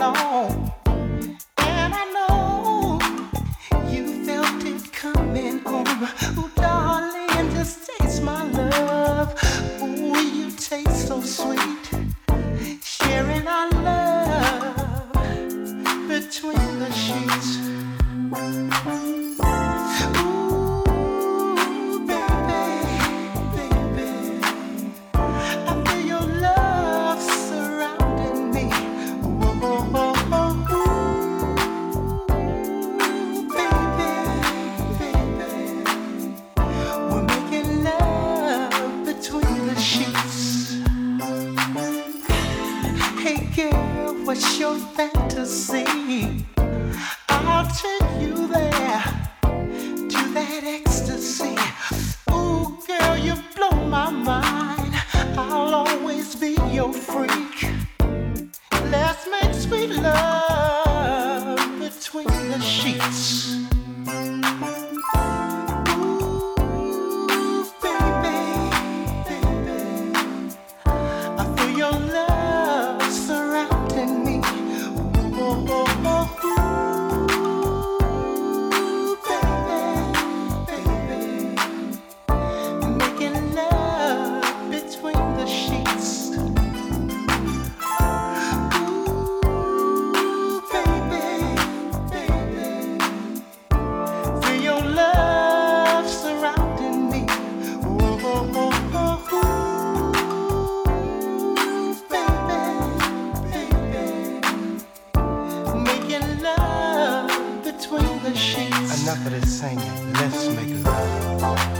long. enough singing. Let's make love.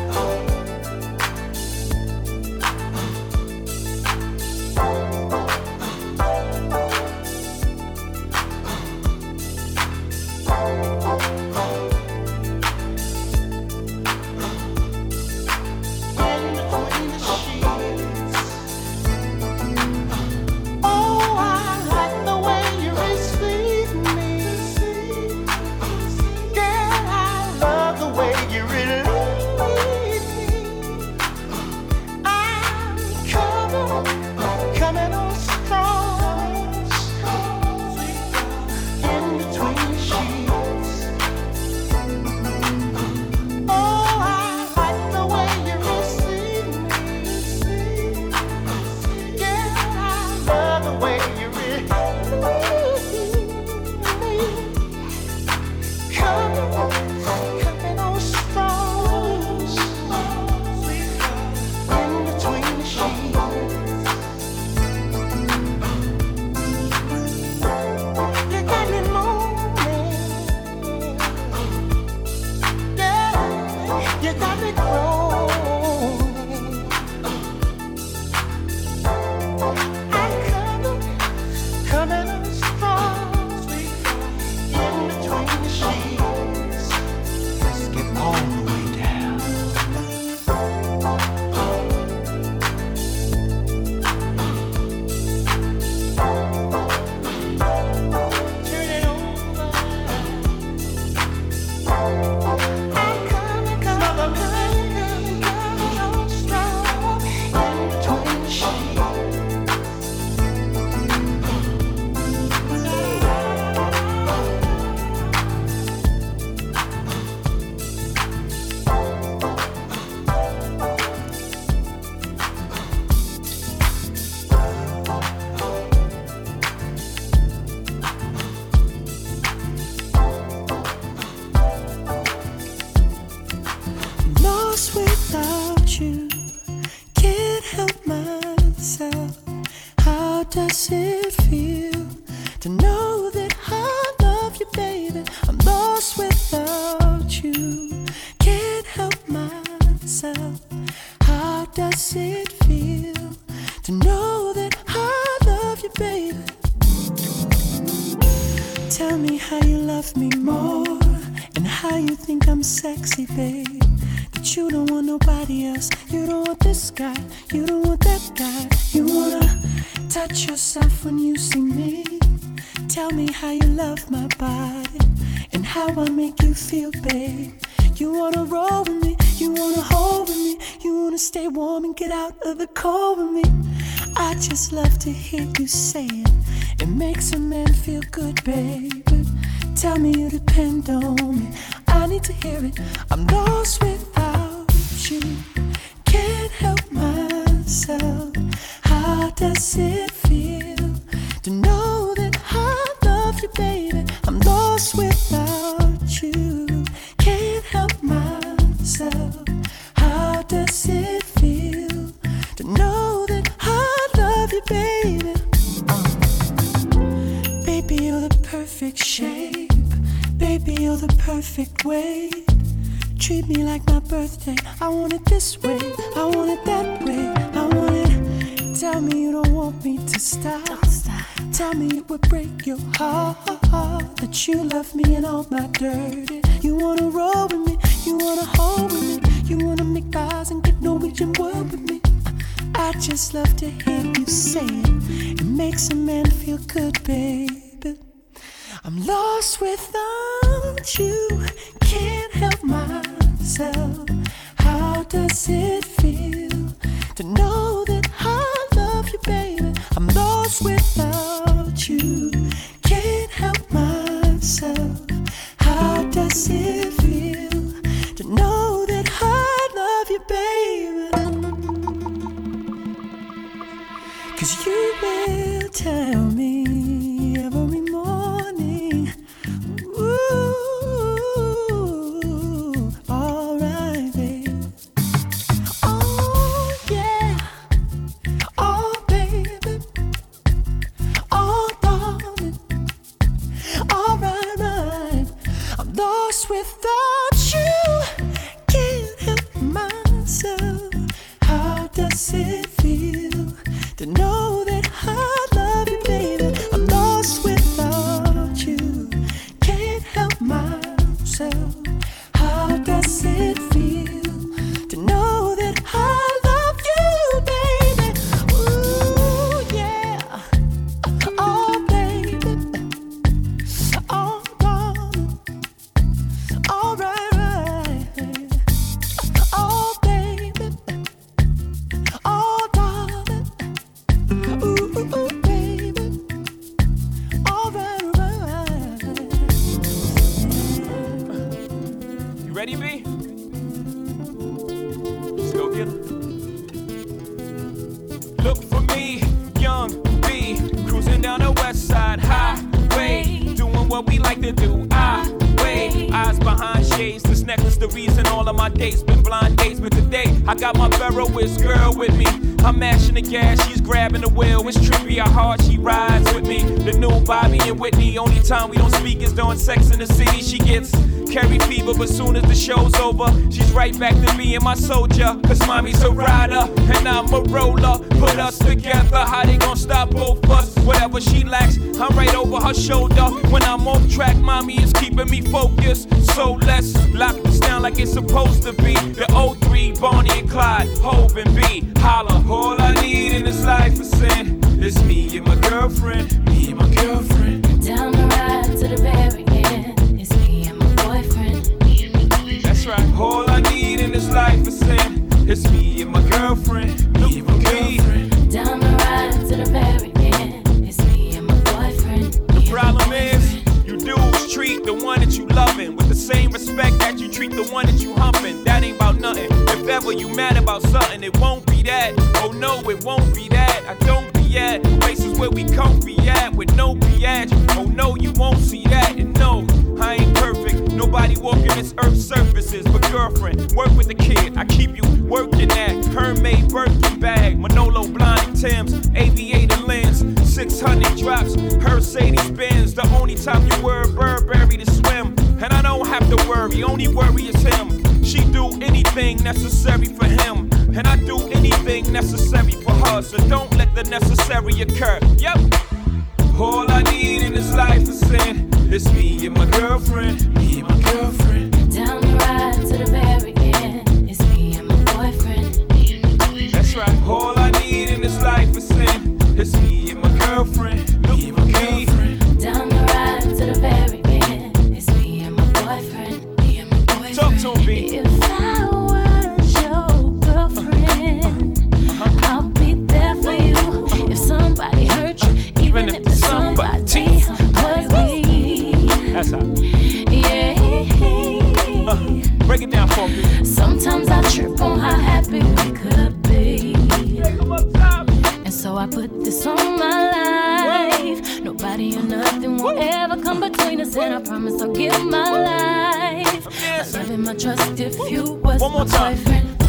out of the car with me. I just love to hear you say it. It makes a man feel good, baby. Tell me you depend on me. I need to hear it. perfect way. Treat me like my birthday. I want it this way. I want it that way. I want it. Tell me you don't want me to stop. Don't stop. Tell me it would break your heart that you love me in all my dirty. You wanna roll with me. You wanna hold with me. You wanna make eyes and get Norwegian word with me. I just love to hear you say it. It makes a man feel good, babe. I'm lost without you, can't help myself. How does it feel to know? soldier. about something, it won't be that. Oh no, it won't be that. I don't be at places where we can't be at with no biatch. Oh no, you won't see that. And no, I ain't perfect. Nobody walking this earth's surfaces. But girlfriend, work with the kid. I keep you working at Hermès Birkin bag, Manolo Blahnik Tim's, aviator lens, 600 drops, Mercedes Benz. The only time you were Burberry to swim. And I don't have to worry, only worry is him. She do anything necessary for him. And I do anything necessary for her. So don't let the necessary occur. Yep. All I need in this life is sin. It's me and my girlfriend. Me and my girlfriend. Down the ride to the very end. It's me and my boyfriend. That's right. All promise, and I promise I'll give my life. My love and my trust if you was One more time. boyfriend.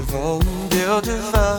vont dire du vin.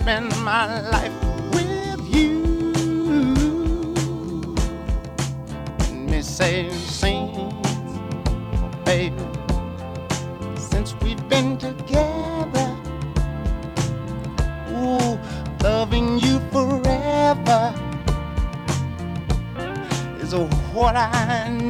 spend my life with you. And me say, sing, baby, since we've been together. Ooh, loving you forever is what I need.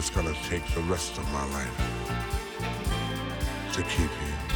it's gonna take the rest of my life to keep you.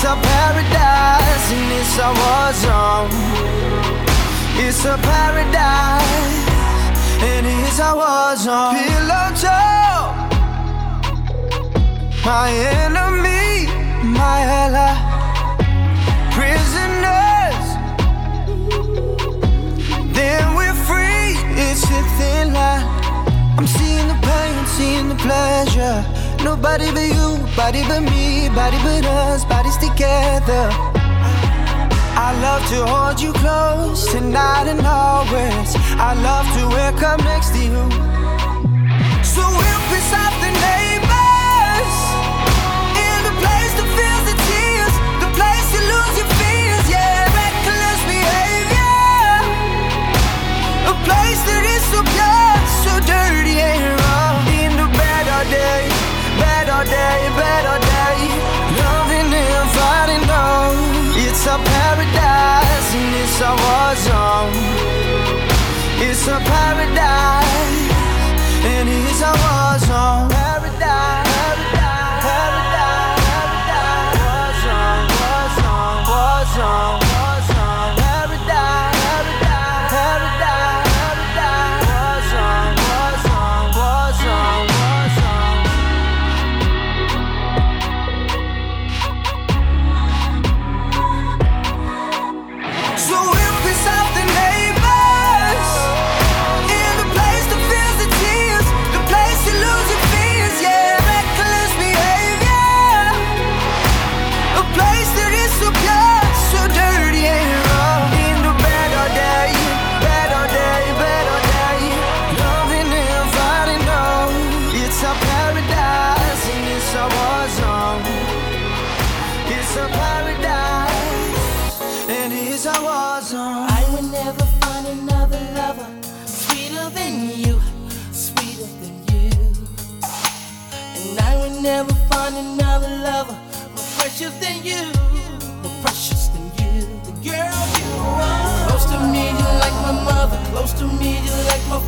It's a paradise and it's a war zone. It's a paradise and it's a war zone. Pillow talk, my enemy, my ally, prisoners. Then we're free. It's a thin line. I'm seeing the pain, seeing the pleasure. Nobody but you, body but me, body but us, bodies together. I love to hold you close tonight and always. I love to wake up next to you. So we'll piss off the neighbors in the place that feels the tears, the place you lose your fears, yeah, reckless behavior, a place that is so pure, so dirty and all day, bed all day. Loving and fighting on. It's our paradise and it's our war zone. It's our paradise and it's our war zone.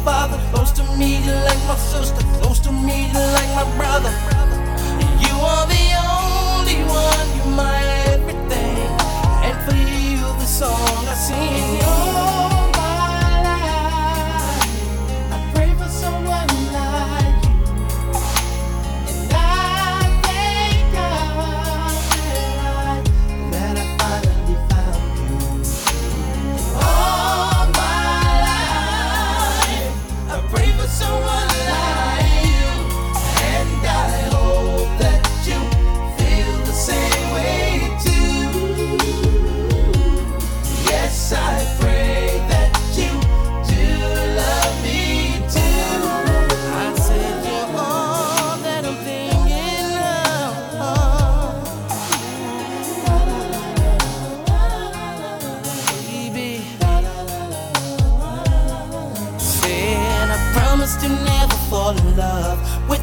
father. Close to me, you like my sister. Close to me, you like my brother. You are the only one, you my everything. And for you, the song.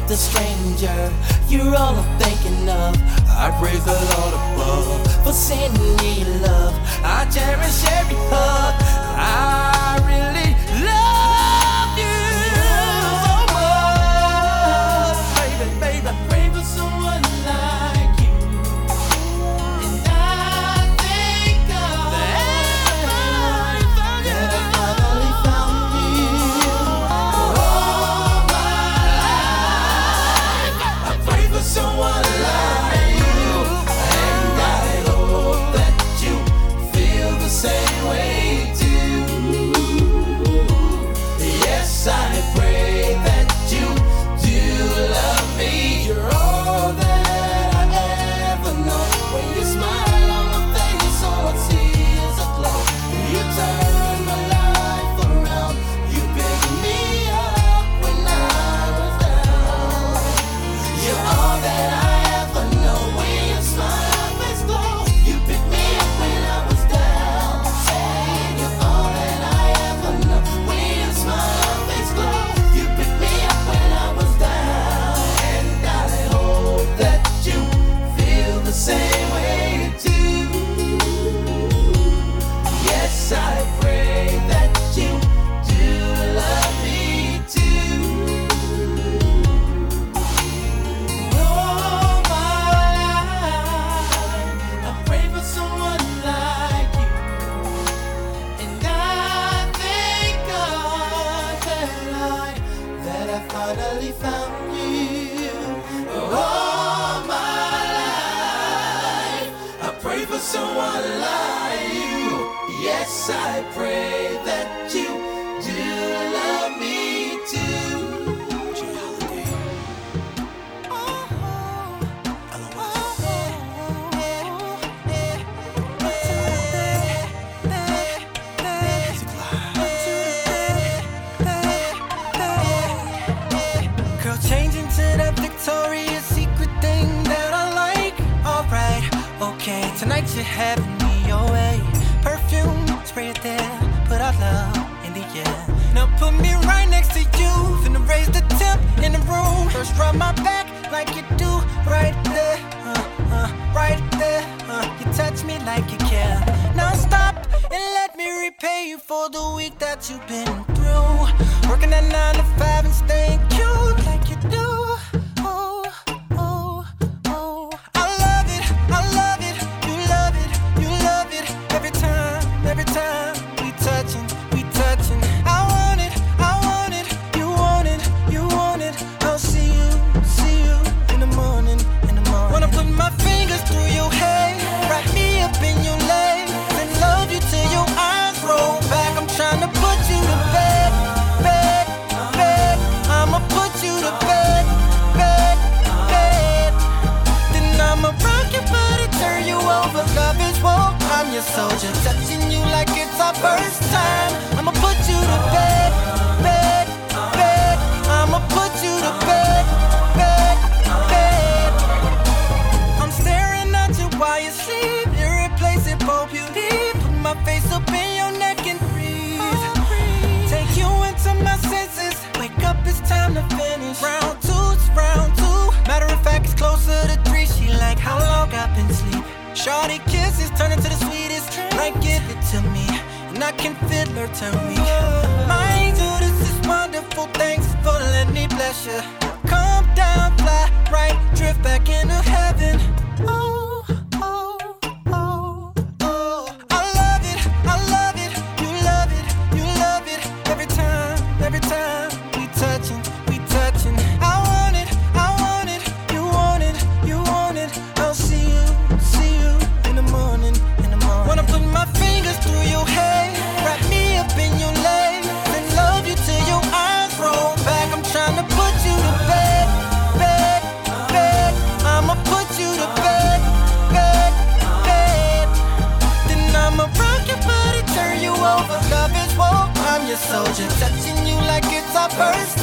the stranger you're all I'm thinking of. I praise the Lord above for sending me love. I cherish every hug. I really knocking fiddler Tell me. My angel, this is wonderful. Thanks for letting me bless you. Come down, fly right, drift back into heaven. first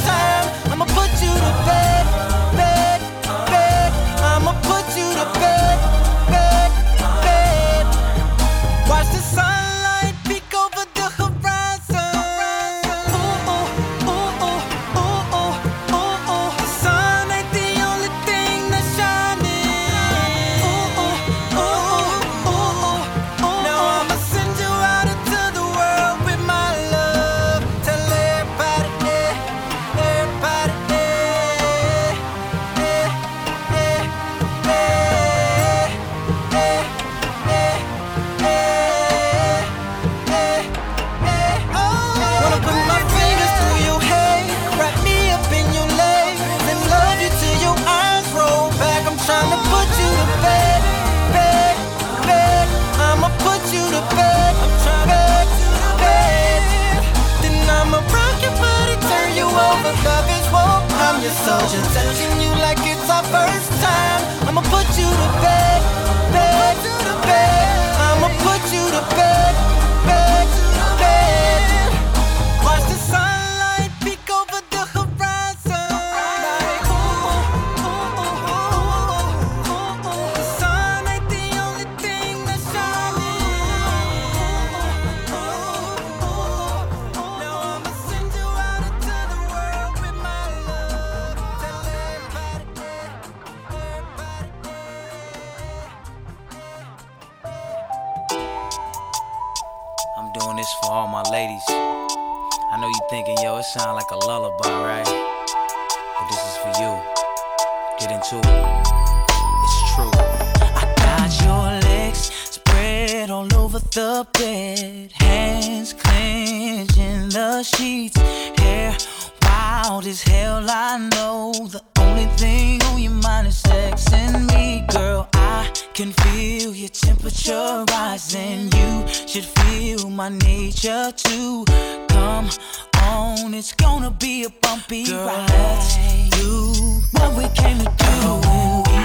bumpy Girl. Let's do what we came to do when we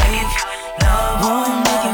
make love. Won't make it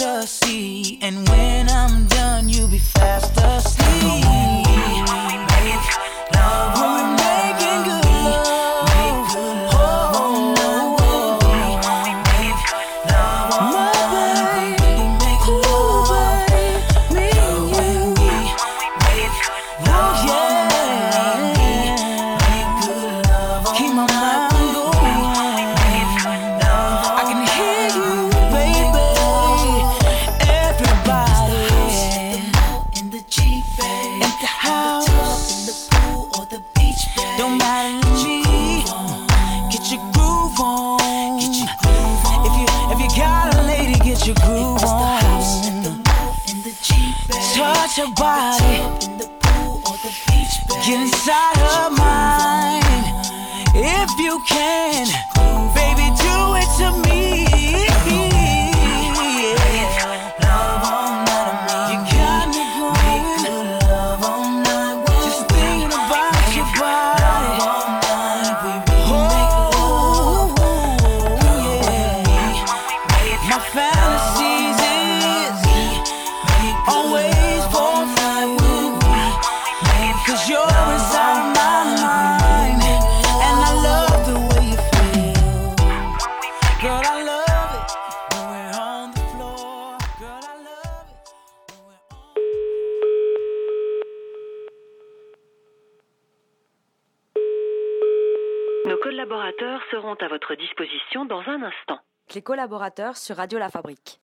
ecstasy. And when I'm done, Les collaborateurs sur Radio La Fabrique.